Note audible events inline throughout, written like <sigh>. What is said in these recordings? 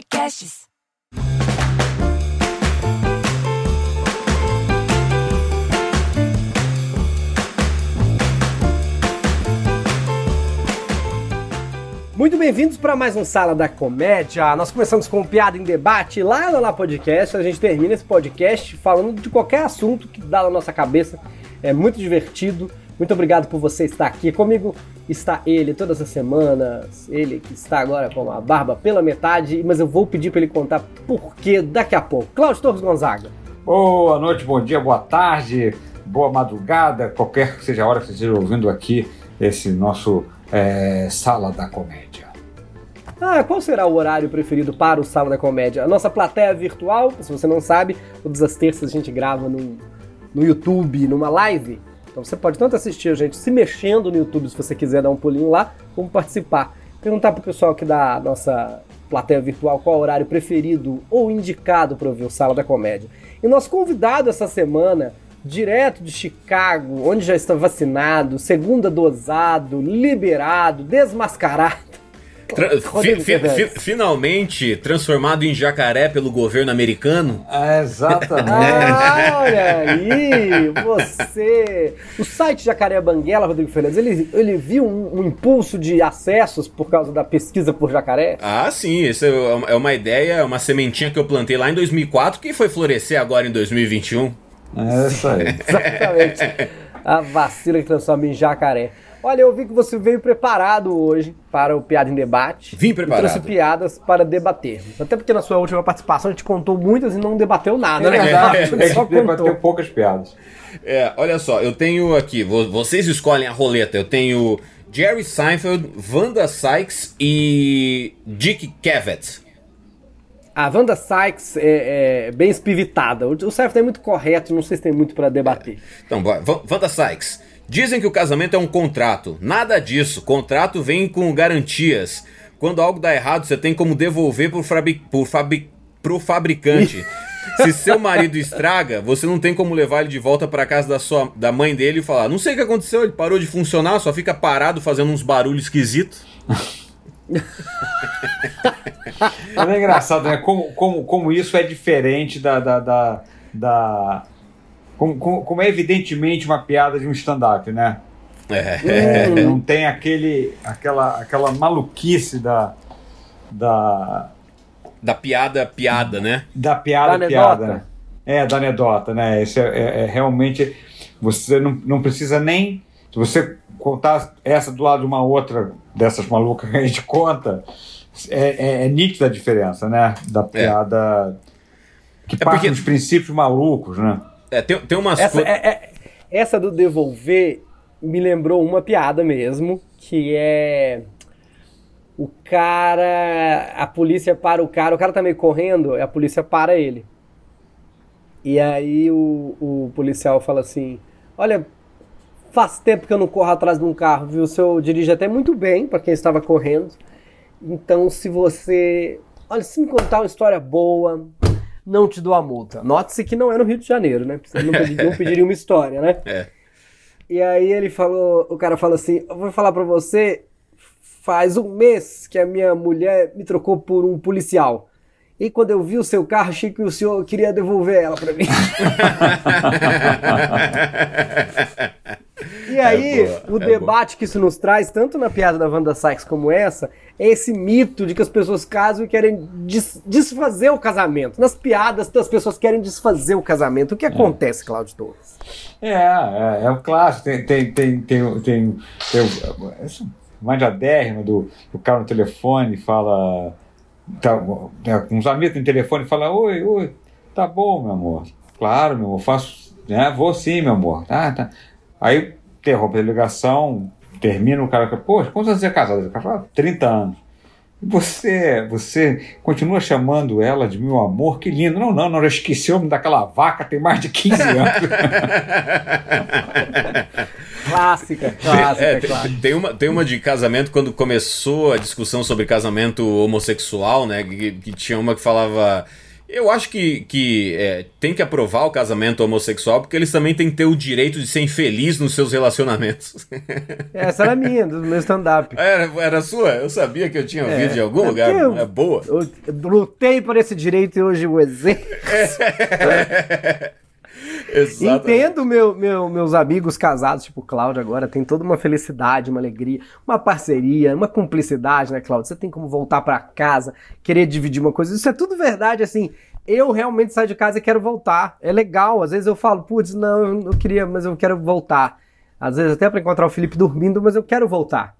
Podcasts. Muito bem-vindos para mais um Sala da Comédia. Nós começamos com Piada em Debate lá no La Podcast. A gente termina esse podcast falando de qualquer assunto que dá na nossa cabeça. É muito divertido. Muito obrigado por você estar aqui. Comigo está ele todas as semanas. Ele que está agora com a barba pela metade, mas eu vou pedir para ele contar por que daqui a pouco. Cláudio Torres Gonzaga. Boa noite, bom dia, boa tarde, boa madrugada, qualquer que seja a hora que você esteja ouvindo aqui esse nosso é, Sala da Comédia. Ah, qual será o horário preferido para o Sala da Comédia? A nossa plateia virtual, se você não sabe, todas as terças a gente grava no, no YouTube, numa live. Então você pode tanto assistir a gente se mexendo no YouTube, se você quiser dar um pulinho lá, como participar. Perguntar pro pessoal aqui da nossa plateia virtual qual o horário preferido ou indicado para ouvir o Sala da Comédia. E nosso convidado essa semana, direto de Chicago, onde já está vacinado, segunda dosado, liberado, desmascarado. Tra fi fi fi finalmente transformado em jacaré pelo governo americano. É, exatamente. <laughs> Ah, olha aí, você. O site Jacaré Banguela, Rodrigo Fernandes, ele, ele viu um, um, impulso de acessos por causa da pesquisa por jacaré? Ah, sim, isso é uma ideia, é uma sementinha que eu plantei lá em 2004 que foi florescer agora em 2021. É isso aí. <laughs> Exatamente. A vacina que transforma em jacaré. Olha, eu vi que você veio preparado hoje para o Piada em Debate. Vim preparado. E trouxe piadas para debater. Até porque na sua última participação a gente contou muitas e não debateu nada, é né? Verdade, a gente só debateu poucas piadas. É, olha só, eu tenho aqui, vocês escolhem a roleta. Eu tenho Jerry Seinfeld, Wanda Sykes e Dick Cavett. A Wanda Sykes é, é bem espivitada. O Seinfeld é muito correto, não sei se tem muito para debater. Então, Wanda Sykes. Dizem que o casamento é um contrato. Nada disso. Contrato vem com garantias. Quando algo dá errado, você tem como devolver pro, fabric, pro, fabric, pro fabricante. <laughs> Se seu marido estraga, você não tem como levar ele de volta para casa da sua da mãe dele e falar: "Não sei o que aconteceu, ele parou de funcionar, só fica parado fazendo uns barulhos esquisitos". é engraçado, né? Como, como, como isso é diferente da, da, da, da como, como, é evidentemente uma piada de um stand-up, né? É. É, não tem aquele, aquela, aquela maluquice da, da. Da piada, piada, né? Da piada, da piada. Né? É, da anedota, né? Isso é, é, é, realmente. Você não, não precisa nem. Se você contar essa do lado de uma outra dessas malucas que a gente conta, é, é, é nítida a diferença, né? Da piada. Que parte porque... dos princípios malucos, né? É, tem, tem umas essa, é, é, essa do devolver me lembrou uma piada mesmo, que é o cara, a polícia para o cara, o cara tá meio correndo, a polícia para ele. E aí o, o policial fala assim: Olha, faz tempo que eu não corro atrás de um carro, viu? O senhor dirige até muito bem para quem estava correndo. Então, se você. Olha, se me contar uma história boa, não te dou a multa. Note-se que não é no Rio de Janeiro, né? Você não, pediria, uma história, né? <laughs> É. E aí ele falou, o cara fala assim, eu vou falar para você, faz um mês que a minha mulher me trocou por um policial. E quando eu vi o seu carro, achei que o senhor queria devolver ela para mim. <laughs> e aí, é o é debate que isso nos traz, tanto na piada da Wanda Sykes como essa, é esse mito de que as pessoas casam e querem des desfazer o casamento. Nas piadas, as pessoas querem desfazer o casamento. O que é. acontece, Cláudio Torres? É, é, é o clássico. Tem, tem, tem, tem, tem, tem essa manjadérrima do, do cara no telefone fala tá, né, uns amigos no telefone fala oi, oi, tá bom, meu amor. Claro, meu amor, faço, né, vou sim, meu amor. Tá, tá. Aí interrompe a ligação, termina o cara, poxa, quantos anos você é casado? O cara fala, 30 anos. E você, você continua chamando ela de meu amor, que lindo. Não, não, não, já esqueci o nome daquela vaca, tem mais de 15 <laughs> anos. Clássica, clássica, é, clássica. Tem uma, tem uma de casamento, quando começou a discussão sobre casamento homossexual, né? Que, que tinha uma que falava. Eu acho que, que é, tem que aprovar o casamento homossexual porque eles também têm que ter o direito de ser infeliz nos seus relacionamentos. Essa era minha, do meu stand-up. Era, era sua? Eu sabia que eu tinha ouvido é, de algum é lugar. Eu, é boa. Eu, eu lutei por esse direito e hoje o exerço. É. <laughs> Entendo meu, meu, meus amigos casados, tipo Cláudio agora, tem toda uma felicidade, uma alegria, uma parceria, uma cumplicidade, né, Cláudio? Você tem como voltar para casa, querer dividir uma coisa. Isso é tudo verdade, assim. Eu realmente saio de casa e quero voltar. É legal. Às vezes eu falo, putz, não, eu queria, mas eu quero voltar. Às vezes até para encontrar o Felipe dormindo, mas eu quero voltar.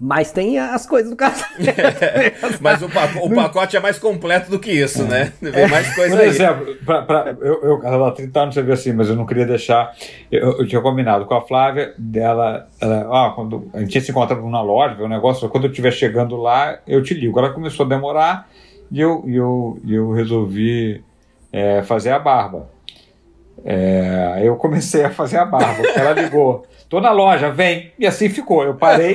Mas tem as coisas do casamento. <laughs> mas o, pacote, o, pacote é mais completo do que isso, né? Vem mais coisa Por exemplo, pra, pra, eu, eu há 30 anos você vê assim, mas eu não queria deixar. Eu, eu tinha combinado com a Flávia dela. Ela, ó, quando a gente tinha se encontrado na loja, um negócio, quando eu estiver chegando lá, eu te ligo. Ela começou a demorar e eu, eu, eu resolvi é, fazer a barba. É, aí eu comecei a fazer a barba. Ela ligou. Tô na loja, vem. E assim ficou. Eu parei.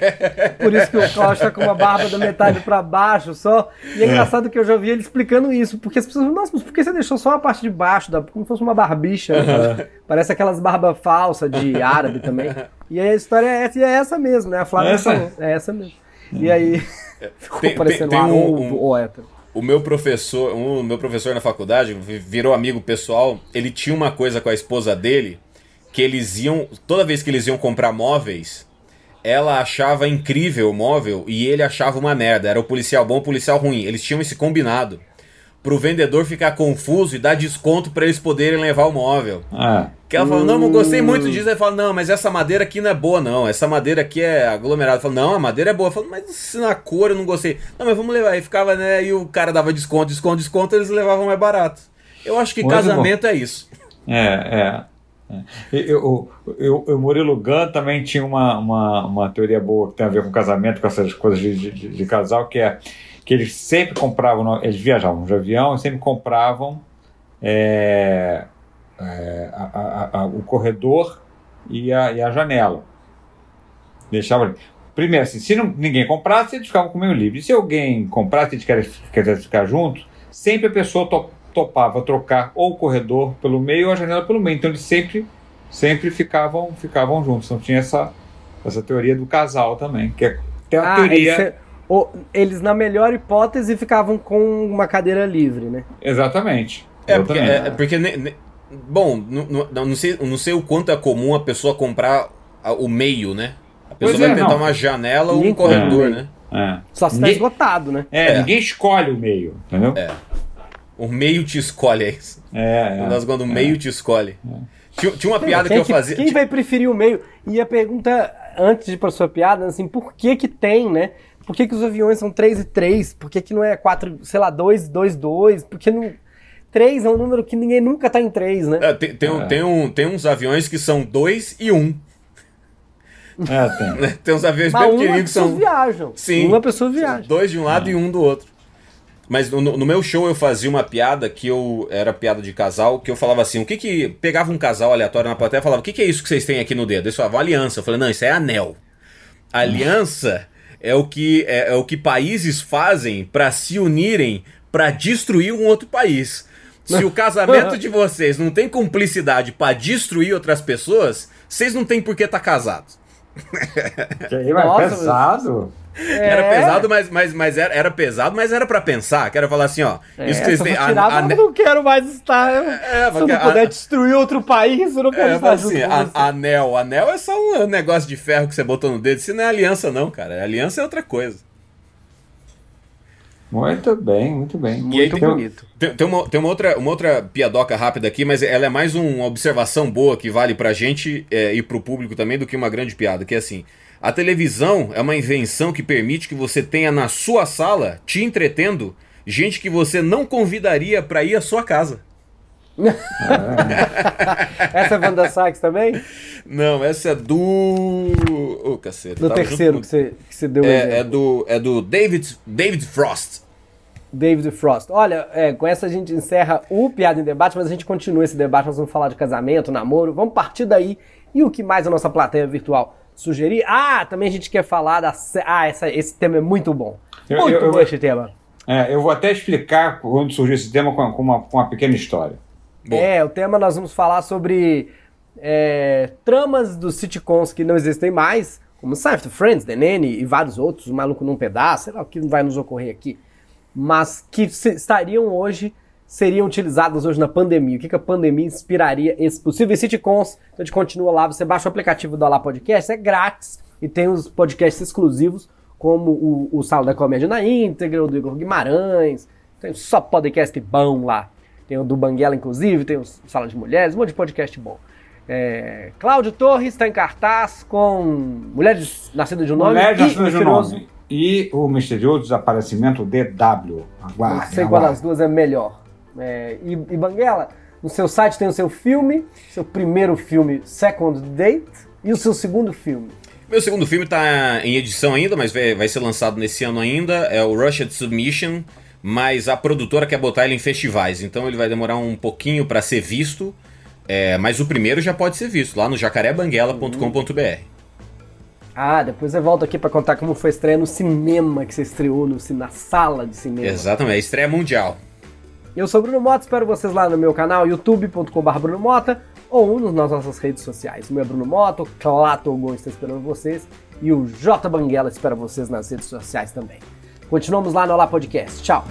<laughs> Por isso que o Costa tá com uma barba da metade para baixo só. E é, é, engraçado que eu já vi ele explicando isso. Porque as pessoas, nossa, mas por que você deixou só a parte de baixo, da, como se fosse uma barbicha? Uhum. Parece aquelas barbas falsas de árabe também. E aí a história é essa, e é essa mesmo, né? A Flávia essa? falou. É essa mesmo. E aí. <laughs> Ficou tem, parecendo tem, tem um, ou, um, ou hétero o meu professor, um meu professor na faculdade, virou amigo pessoal, ele tinha uma coisa com a esposa dele que eles iam, toda vez que eles iam comprar móveis, ela achava incrível o móvel e ele achava uma merda. Era o policial bom, o policial ruim. Eles tinham esse combinado pro vendedor ficar confuso e dar desconto para eles poderem levar o móvel. Ah. Que ela fala, não, não gostei muito disso. Ele fala, não, mas essa madeira aqui não é boa, não. Essa madeira aqui é aglomerada. Fala, não, a madeira é boa. Fala, mas na cor eu não gostei. Não, mas vamos levar. Aí ficava, né? E o cara dava desconto, desconto, desconto, eles levavam mais barato. Eu acho que muito casamento bom. é isso. É, é. Eu, eu, o Murilo Gun também tinha uma, uma, uma teoria boa que tem a ver com casamento, com essas coisas de, de, de casal, que é que eles sempre compravam, eles viajavam de avião e sempre compravam é, é, a, a, a, o corredor e a, e a janela. Deixavam Primeiro, assim, se não, ninguém comprasse, eles ficavam com meio livre. E se alguém comprasse e eles quisessem ficar juntos, sempre a pessoa top, topava trocar ou o corredor pelo meio ou a janela pelo meio. Então eles sempre, sempre ficavam, ficavam juntos. Então tinha essa, essa teoria do casal também, que é tem a ah, teoria. É, eles, na melhor hipótese, ficavam com uma cadeira livre, né? Exatamente. É, porque, é, porque ne, ne, bom, não, não, sei, não sei o quanto é comum a pessoa comprar o meio, né? A pessoa pois vai é, tentar não. uma janela ou um corredor, né? É. Só se tá esgotado, né? É, é, ninguém escolhe o meio, entendeu? É. O meio te escolhe, é isso. É. é Nós, quando o meio te escolhe. Tinha, tinha, uma piada que eu fazia. Quem vai preferir o meio? E a pergunta, antes de ir pra sua piada, assim, por que que tem, né? Por que, que os aviões são 3 e 3? Por que, que não é 4, sei lá, 2, 2, 2? Por que não. 3 é um número que ninguém nunca tá em 3, né? É, tem, tem, é. tem, um, tem uns aviões que são 2 e 1. Um. É, tem. <laughs> tem uns aviões Mas bem pequeninos que são. viajam. Sim. Uma pessoa viaja. Dois de um lado é. e um do outro. Mas no, no, meu show eu fazia uma piada que eu. Era piada de casal, que eu falava assim: o que que. Pegava um casal aleatório na plateia e falava: o que que é isso que vocês têm aqui no dedo? Eles falavam aliança. Eu falei: não, isso é anel. Aliança é o que, é, é o que países fazem para se unirem para destruir um outro país. Se o <laughs> casamento de vocês não tem cumplicidade para destruir outras pessoas, vocês não têm por que estar tá casados. Que aí, mas pesado. É. Era pesado, mas, mas, mas era, era pesado, mas era para pensar. Quero falar assim, ó. É, isso que vocês têm. A, a, eu não quero mais estar. É, se eu não puder a, destruir outro país, eu não quero é, estar assim, a, Anel. Anel é só um negócio de ferro que você botou no dedo. Isso não é aliança, não, cara. Aliança é outra coisa. Muito bem, muito bem. Muito aí, bonito. Tem, tem, uma, tem uma, outra, uma outra piadoca rápida aqui, mas ela é mais uma observação boa que vale pra gente é, e pro público também do que uma grande piada, que é assim. A televisão é uma invenção que permite que você tenha na sua sala, te entretendo, gente que você não convidaria para ir à sua casa. Essa é Wanda Sykes também? Não, essa é do. Ô, oh, cacete. Do terceiro que você, que você deu é, é, do, é do David, David Frost. David Frost. Olha, é, com essa a gente encerra o Piada em Debate, mas a gente continua esse debate. Nós vamos falar de casamento, namoro. Vamos partir daí. E o que mais a nossa plateia virtual sugerir. Ah, também a gente quer falar da. Ah, essa, esse tema é muito bom. Muito eu, eu, bom esse tema. É, eu vou até explicar onde surgiu esse tema com, com, uma, com uma pequena história. É, o tema nós vamos falar sobre é, tramas dos sitcoms que não existem mais, como Seinfeld, Friends, The Nanny e vários outros, o Maluco num Pedaço, sei lá o que vai nos ocorrer aqui, mas que estariam hoje, seriam utilizados hoje na pandemia. O que, que a pandemia inspiraria esses possíveis sitcoms? Então a gente continua lá, você baixa o aplicativo do Alá Podcast, é grátis e tem os podcasts exclusivos, como o, o da Comédia na íntegra, o do Igor Guimarães, tem só podcast bom lá. Tem o do Banguela, inclusive, tem o Sala de Mulheres, um monte de podcast bom. É, Cláudio Torres está em cartaz com Mulheres Nascidas de um Nome Mulheres Nascidas de um Nome. E o misterioso desaparecimento DW. Aguarde, Não sei qual das duas é melhor. É, e, e Banguela, no seu site tem o seu filme, seu primeiro filme, Second Date, e o seu segundo filme. Meu segundo filme está em edição ainda, mas vai, vai ser lançado nesse ano ainda. É o Rushed Submission, mas a produtora quer botar ele em festivais, então ele vai demorar um pouquinho para ser visto. É, mas o primeiro já pode ser visto lá no jacarebanguela.com.br. Ah, depois eu volto aqui para contar como foi a estreia no cinema que você estreou no, na sala de cinema. Exatamente, a estreia mundial. Eu sou Bruno Mota, espero vocês lá no meu canal youtube.com.br Bruno Mota ou nas nossas redes sociais. O meu é Bruno Mota, o Clato Gon está esperando vocês e o J Banguela espera vocês nas redes sociais também. Continuamos lá no Olá Podcast. Tchau!